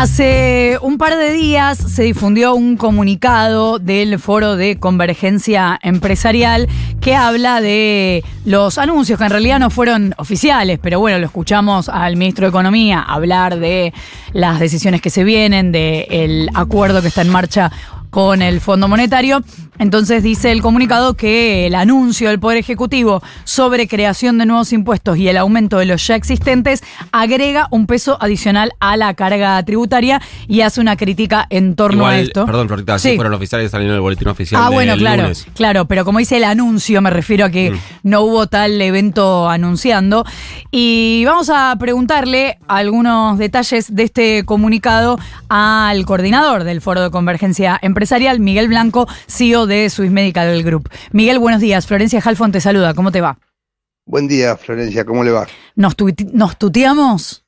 Hace un par de días se difundió un comunicado del Foro de Convergencia Empresarial que habla de los anuncios que en realidad no fueron oficiales, pero bueno, lo escuchamos al ministro de Economía hablar de las decisiones que se vienen, del acuerdo que está en marcha con el Fondo Monetario. Entonces dice el comunicado que el anuncio del Poder Ejecutivo sobre creación de nuevos impuestos y el aumento de los ya existentes agrega un peso adicional a la carga tributaria y hace una crítica en torno a esto. Perdón, Florita, sí. fueron oficiales salieron en el boletín oficial. Ah, bueno, claro, claro, pero como dice el anuncio, me refiero a que mm. no hubo tal evento anunciando. Y vamos a preguntarle algunos detalles de este comunicado al coordinador del Foro de Convergencia Empresarial, Miguel Blanco, CEO de Swiss Medical Group. Miguel, buenos días. Florencia Halfon te saluda. ¿Cómo te va? Buen día, Florencia. ¿Cómo le va? ¿Nos, nos tuteamos?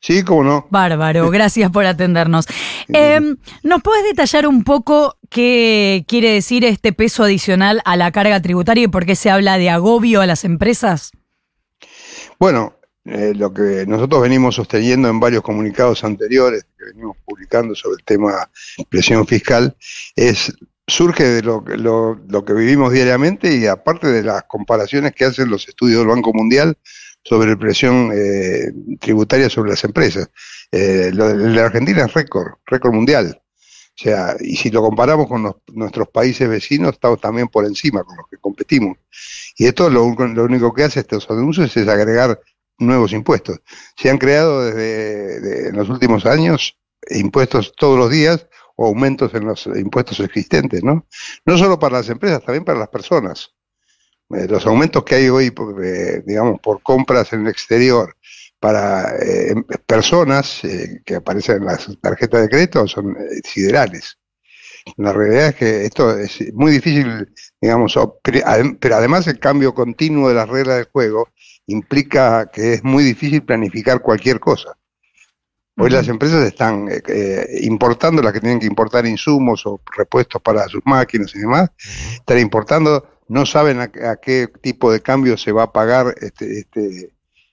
Sí, cómo no. Bárbaro, gracias por atendernos. Em, ¿Nos puedes detallar un poco qué quiere decir este peso adicional a la carga tributaria y por qué se habla de agobio a las empresas? Bueno, eh, lo que nosotros venimos sosteniendo en varios comunicados anteriores que venimos publicando sobre el tema presión fiscal es surge de lo, lo, que vivimos diariamente y aparte de las comparaciones que hacen los estudios del Banco Mundial sobre presión eh, tributaria sobre las empresas. Eh, lo de la Argentina es récord, récord mundial. O sea, y si lo comparamos con nuestros países vecinos, estamos también por encima con los que competimos. Y esto lo, lo único que hace estos anuncios es agregar nuevos impuestos. Se han creado desde en los últimos años impuestos todos los días o aumentos en los impuestos existentes, ¿no? No solo para las empresas, también para las personas. Eh, los aumentos que hay hoy, eh, digamos, por compras en el exterior para eh, em, personas que aparecen en las tarjetas de crédito son siderales. La realidad es que esto es muy difícil, digamos, pero además el cambio continuo de las reglas del juego implica que es muy difícil planificar cualquier cosa. Hoy las empresas están eh, eh, importando las que tienen que importar insumos o repuestos para sus máquinas y demás, están importando, no saben a, qué tipo de cambio se va a pagar este, este,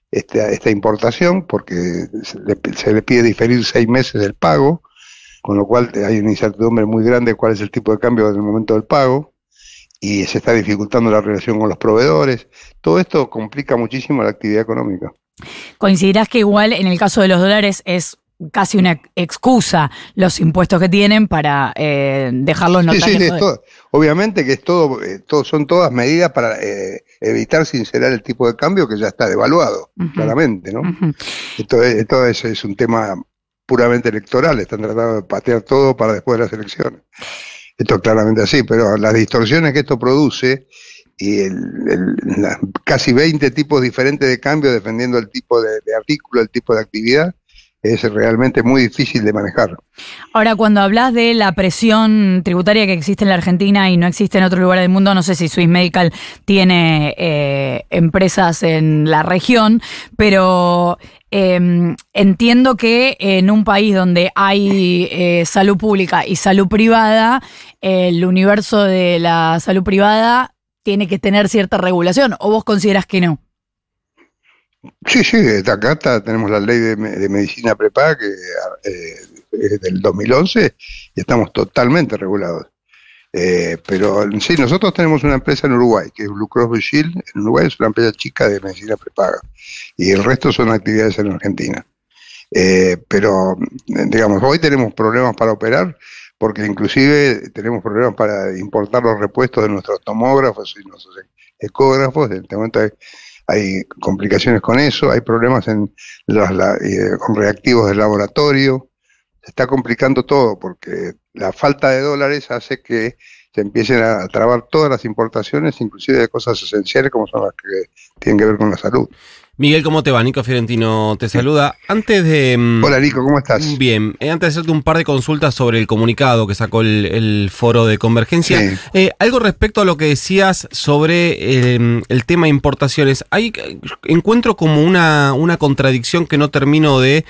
este esta importación, porque se le, se le, pide diferir seis meses del pago, con lo cual hay una incertidumbre muy grande de cuál es el tipo de cambio en el momento del pago, y se está dificultando la relación con los proveedores. Todo esto complica muchísimo la actividad económica. Coincidirás que igual en el caso de los dólares es casi una excusa los impuestos que tienen para eh, dejarlos sí, sí, obviamente que es todo, eh, son todas medidas para eh, evitar sincerar el tipo de cambio que ya está devaluado, claramente, ¿no? esto, es, es, un tema puramente electoral, están tratando de patear todo para después de las elecciones. Esto es claramente así, pero las distorsiones que esto produce y el, casi 20 tipos diferentes de cambio dependiendo del tipo de, artículo, el tipo de actividad, es realmente muy difícil de manejar. Ahora, cuando hablas de la presión tributaria que existe en la Argentina y no existe en otro lugar del mundo, no sé si Swiss Medical tiene eh, empresas en la región, pero em, entiendo que en un país donde hay eh, salud pública y salud privada, el universo de la salud privada tiene que tener cierta regulación, o vos consideras que no? Sí, sí, acá tenemos la ley de, medicina prepaga que eh, es del 2011 y estamos totalmente regulados. Eh, pero sí, nosotros tenemos una empresa en Uruguay, que es Blue Cross Blue. En Uruguay es una empresa chica de medicina prepaga. Y el resto son actividades en Argentina. Eh, pero, digamos, hoy tenemos problemas para operar porque inclusive tenemos problemas para importar los repuestos de nuestros tomógrafos y nuestros ecógrafos. En este momento hay, complicaciones con eso, hay problemas en los, eh, con reactivos del laboratorio. Se está complicando todo porque la falta de dólares hace que se empiecen a trabar todas las importaciones, inclusive de cosas esenciales como son las que tienen que ver con la salud. Miguel, ¿cómo te va? Nico Fiorentino te saluda. Antes de. Mm, Hola, Nico, ¿cómo estás? Bien. Eh, antes de hacerte un par de consultas sobre el comunicado que sacó el, foro de convergencia, eh, algo respecto a lo que decías sobre em, el tema importaciones. Hay, encuentro como una, una contradicción que no termino de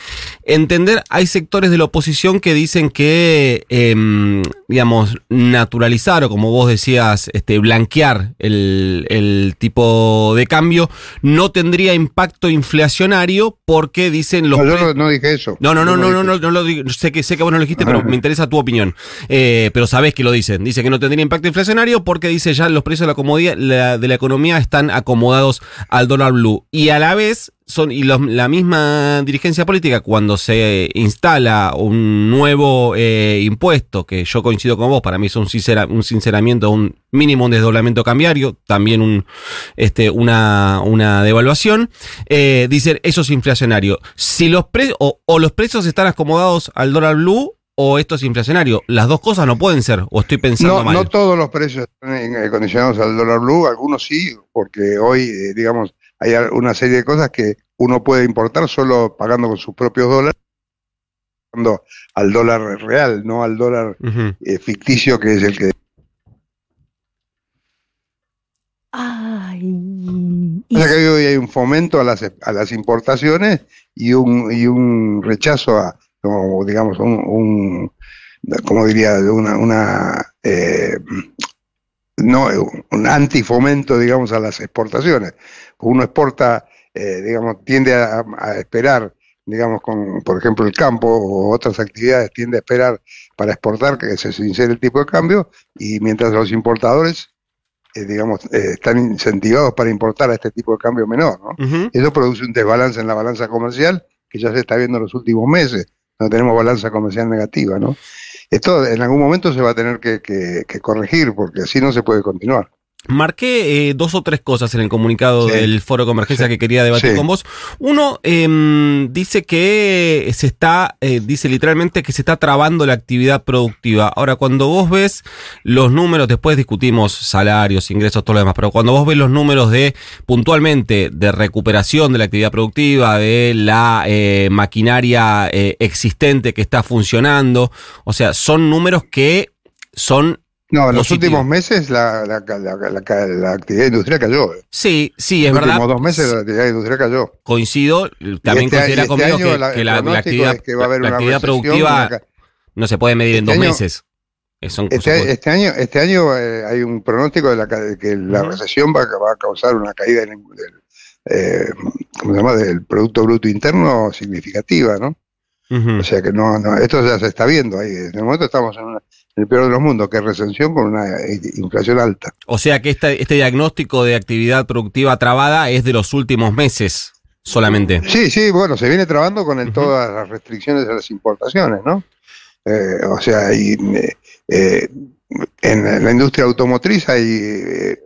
entender. Hay sectores de la oposición que dicen que, em, digamos, naturalizar o, como vos decías, este, blanquear el, el tipo de cambio no tendría impacto inflacionario porque dicen los. No, yo no, dije eso. No, no, no, no, no, no, no, lo digo. Sé que, sé que vos no lo dijiste, pero me interesa tu opinión. Eh, pero sabés que lo dicen. Dice que no tendría impacto inflacionario porque dice ya los precios de la, comodidad, de la economía están acomodados al dólar blue. Y a la vez son y la misma dirigencia política cuando se instala un nuevo eh, impuesto que yo coincido con vos para mí es un, un sinceramiento un mínimo un desdoblamiento cambiario también un este una, una devaluación eh, dicen eso es inflacionario si los precios o, los precios están acomodados al dólar blue o esto es inflacionario. Las dos cosas no pueden ser, o estoy pensando no, mal. No todos los precios están condicionados al dólar blue, algunos sí, porque hoy, eh, digamos, hay una serie de cosas que uno puede importar solo pagando con sus propios dólares, pagando al dólar real, no al dólar eh, ficticio que es el que... Ay. O sea que hoy hay un fomento a las, a las importaciones y un, y un rechazo a, como digamos, un, un como diría, una, una eh, no, un antifomento, digamos, a las exportaciones. Uno exporta, eh, digamos, tiende a, esperar, digamos, con, por ejemplo, el campo o otras actividades, tiende a esperar para exportar que se sincere el tipo de cambio, y mientras los importadores, eh, digamos, eh, están incentivados para importar a este tipo de cambio menor, ¿no? Eso produce un desbalance en la balanza comercial que ya se está viendo en los últimos meses, no tenemos balanza comercial negativa, ¿no? Esto en algún momento se va a tener que, corregir porque así no se puede continuar. Marqué eh, dos o tres cosas en el comunicado del Foro de Convergencia que quería debatir con vos. Uno em, dice que se está, eh, dice literalmente que se está trabando la actividad productiva. Ahora, cuando vos ves los números, después discutimos salarios, ingresos, todo lo demás, pero cuando vos ves los números de puntualmente de recuperación de la actividad productiva, de la eh, maquinaria existente que está funcionando, o sea, son números que son no, en los últimos meses la, la, la, actividad industrial cayó. Sí, sí, es verdad. En los últimos dos meses la actividad industrial cayó. Coincido, también este considera este conmigo que, la, actividad, actividad productiva no se puede medir en este dos meses. Este, este, año, este año eh, hay un pronóstico de, que la recesión va, va, a causar una caída del, eh, ¿cómo se llama? del Producto Bruto Interno significativa, ¿no? O sea que no, no, esto ya se está viendo ahí. En el momento estamos en, el peor de los mundos, que es recensión con una inflación alta. O sea que este, este diagnóstico de actividad productiva trabada es de los últimos meses solamente. Sí, sí, bueno, se viene trabando con todas las restricciones de las importaciones, ¿no? Eh, o sea, hay, eh, en la industria automotriz hay eh,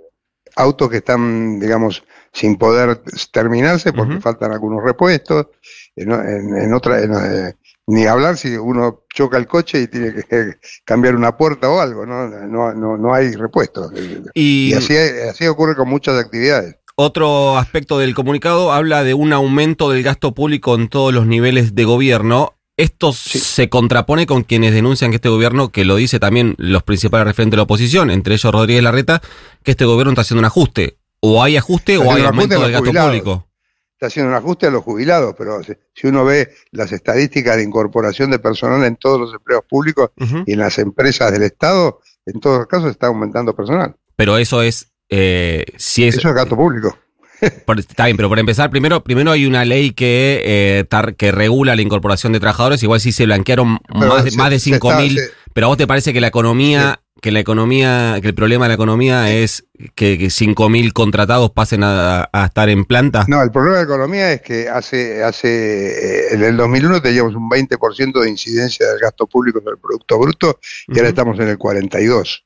autos que están, digamos, sin poder terminarse porque faltan algunos repuestos. En, en, otra, eh, ni hablar si uno choca el coche y tiene que cambiar una puerta o algo, no, no, no, no hay repuestos. Y, así, así ocurre con muchas actividades. Otro aspecto del comunicado habla de un aumento del gasto público en todos los niveles de gobierno. Esto se contrapone con quienes denuncian que este gobierno, que lo dice también los principales referentes de la oposición, entre ellos Rodríguez Larreta, que este gobierno está haciendo un ajuste. O hay ajuste o hay aumento del gasto público. Está haciendo un ajuste a los jubilados, pero si uno ve las estadísticas de incorporación de personal en todos los empleos públicos y en las empresas del Estado, en todos los casos está aumentando personal. Pero eso es, eh, si es... Eso es gasto público. Está bien, pero por empezar, primero, primero hay una ley que, eh, que regula la incorporación de trabajadores, igual si se blanquearon más, de, más de 5.000, pero a vos te parece que la economía que la economía, que el problema de la economía es que, que 5.000 contratados pasen a, estar en planta? No, el problema de la economía es que hace, hace eh, en el 2001 teníamos un 20% de incidencia del gasto público en el Producto Bruto y ahora estamos en el 42%.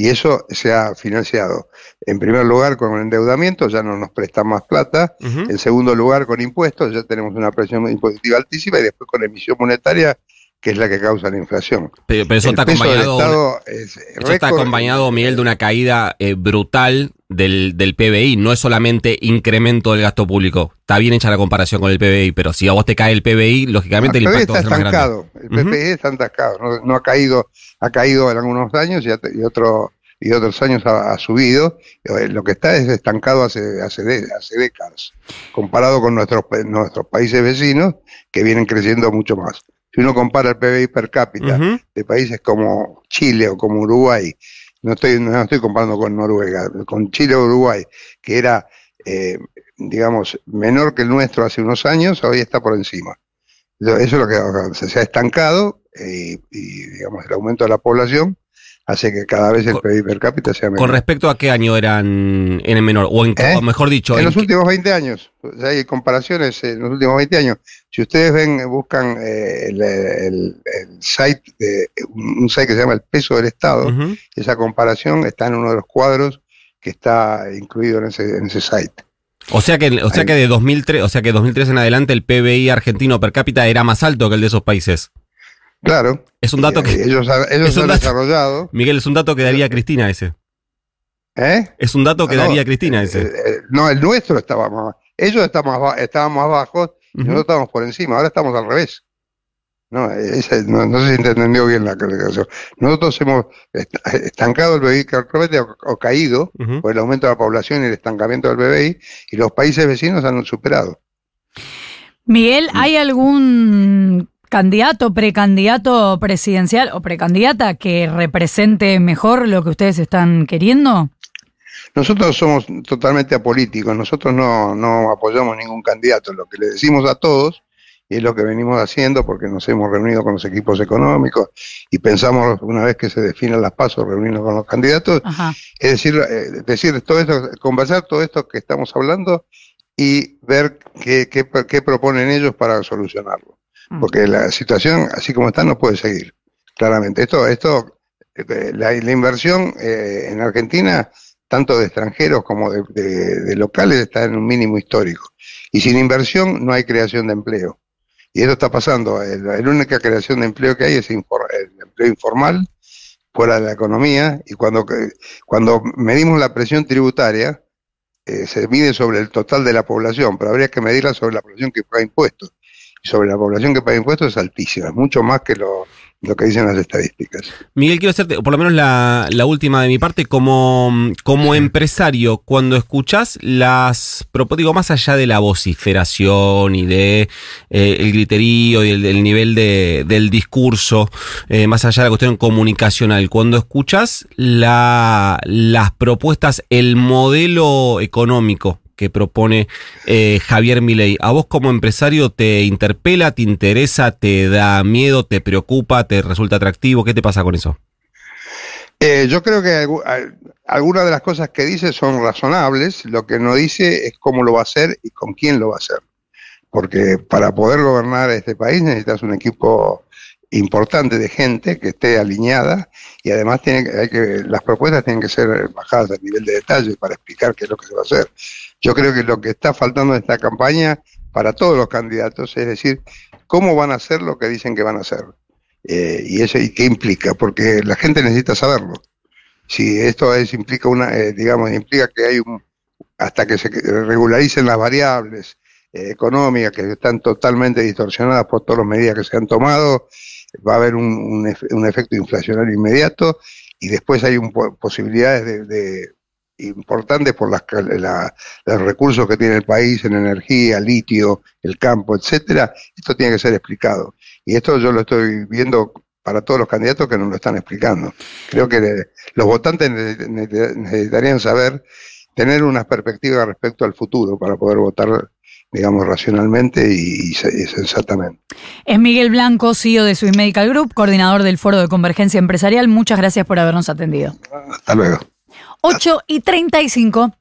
Y eso se ha financiado, en primer lugar, con endeudamiento, ya no nos prestan más plata. En segundo lugar, con impuestos, ya tenemos una presión impositiva altísima. Y después con emisión monetaria, que es la que causa la inflación. Pero, eso, está acompañado, eso está acompañado, Miguel, de una caída eh, brutal del, del, PBI. No es solamente incremento del gasto público. Está bien hecha la comparación con el PBI, pero si a vos te cae el PBI, lógicamente el, impacto está estancado. El PBI está estancado. No, ha caído, ha caído en algunos años y, y otro, y otros años ha, subido. Eh, lo que está es estancado hace, hace, hace décadas, comparado con nuestros, nuestros países vecinos que vienen creciendo mucho más. Si uno compara el PBI per cápita de países como Chile o como Uruguay, no estoy, no estoy comparando con Noruega, con Chile o Uruguay, que era eh, digamos, menor que el nuestro hace unos años, hoy está por encima. Eso es lo que se ha estancado y, y, digamos, el aumento de la población hace que cada vez el PIB per cápita sea menor. ¿Con respecto a qué año eran en el menor? O, en, ¿Eh? mejor dicho... En, los últimos 20 años. Sea, hay comparaciones en los últimos 20 años. Si ustedes ven, buscan eh, el, el, el, site, de, un site que se llama El Peso del Estado, uh -huh. esa comparación está en uno de los cuadros que está incluido en ese, en ese site. O sea que, o sea que de 2003, o sea que 2003 en adelante el PBI argentino per cápita era más alto que el de esos países. Claro. Es un dato que. Ellos, ellos han dato, desarrollado. Miguel, es un dato que daría Cristina ese. ¿Eh? Es un dato que no, daría Cristina eh, ese. Eh, no, el nuestro estaba más. Ellos estaban más bajos y uh -huh. nosotros estábamos por encima. Ahora estamos al revés. No, no, no, sé si entendió bien la aclaración. Nosotros hemos estancado el BBI o, o caído uh -huh. por el aumento de la población y el estancamiento del BBI y los países vecinos han superado. Miguel, ¿hay algún candidato, precandidato presidencial o precandidata que represente mejor lo que ustedes están queriendo? Nosotros somos totalmente apolíticos, nosotros no, no apoyamos ningún candidato, lo que le decimos a todos, y es lo que venimos haciendo porque nos hemos reunido con los equipos económicos y pensamos una vez que se definan las pasos, reunirnos con los candidatos, Ajá. es decir, eh, decir todo esto, conversar todo esto que estamos hablando y ver qué, qué, qué proponen ellos para solucionarlo porque la situación, así como está, no puede seguir, claramente. Esto, esto la, la inversión eh, en Argentina, tanto de extranjeros como de, locales, está en un mínimo histórico. Y sin inversión no hay creación de empleo. Y eso está pasando. La, única creación de empleo que hay es infor, el empleo informal, fuera de la economía, y cuando, cuando medimos la presión tributaria, eh, se mide sobre el total de la población, pero habría que medirla sobre la población que paga impuestos sobre la población que paga impuestos es altísima, mucho más que lo, lo que dicen las estadísticas. Miguel, quiero hacerte, por lo menos la, la última de mi parte, como, como empresario, cuando escuchás las, digo, más allá de la vociferación y de eh, el griterío y el, el nivel de, del discurso, eh, más allá de la cuestión comunicacional, cuando escuchás la, las propuestas, el modelo económico que propone eh, Javier Milei. ¿A vos como empresario te interpela, te interesa, te da miedo, te preocupa, te resulta atractivo? ¿Qué te pasa con eso? Eh, yo creo que algunas de las cosas que dice son razonables. Lo que no dice es cómo lo va a hacer y con quién lo va a hacer. Porque para poder gobernar este país necesitas un equipo importante de gente que esté alineada y además tiene, hay que, las propuestas tienen que ser bajadas a nivel de detalle para explicar qué es lo que se va a hacer. Yo creo que lo que está faltando en esta campaña para todos los candidatos es decir, cómo van a hacer lo que dicen que van a hacer. Eh, y eso y qué implica, porque la gente necesita saberlo. Si esto es, implica una, eh, digamos, implica que hay un, hasta que se regularicen las variables eh, económicas que están totalmente distorsionadas por todas las medidas que se han tomado, va a haber un, un, efecto inflacionario inmediato y después hay un, posibilidades de, de importantes por las, la, los recursos que tiene el país en energía, litio, el campo, etcétera, esto tiene que ser explicado. Y esto yo lo estoy viendo para todos los candidatos que nos lo están explicando. Creo que los votantes necesitarían saber, tener una perspectiva respecto al futuro para poder votar digamos, racionalmente y, y, sensatamente. Es Miguel Blanco, CEO de Swiss Medical Group, coordinador del Foro de Convergencia Empresarial. Muchas gracias por habernos atendido. Hasta luego. 8 y 35.